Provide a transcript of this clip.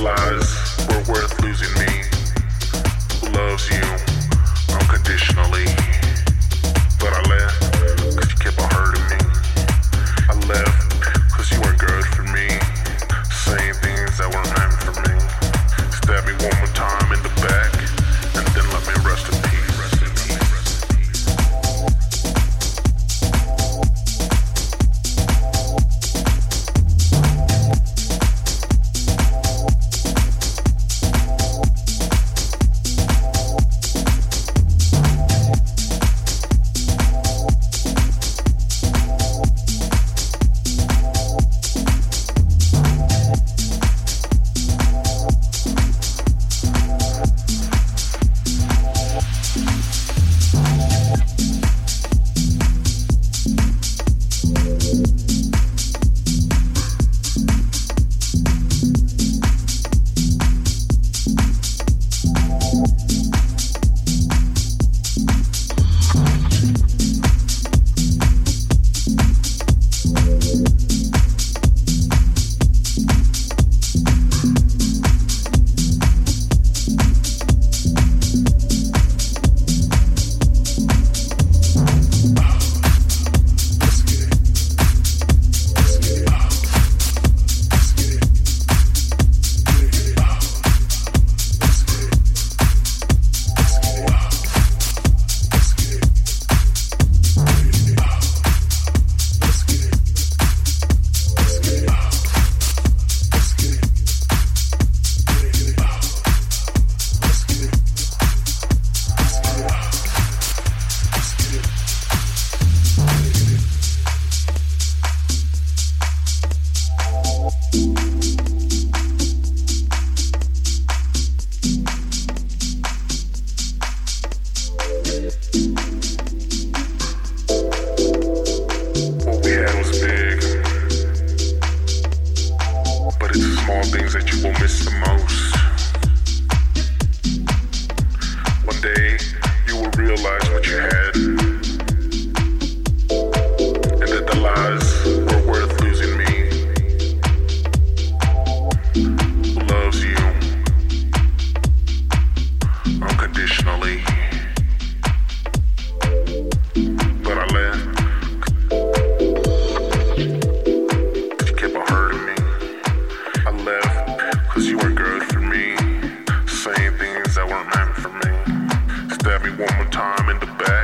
lies were worth losing me, loves you unconditionally. realize what you had and that the lies were worth losing me. Who Loves you unconditionally. But I left. Cause you weren't good for me, saying things that weren't meant for me stab me one more time in the back.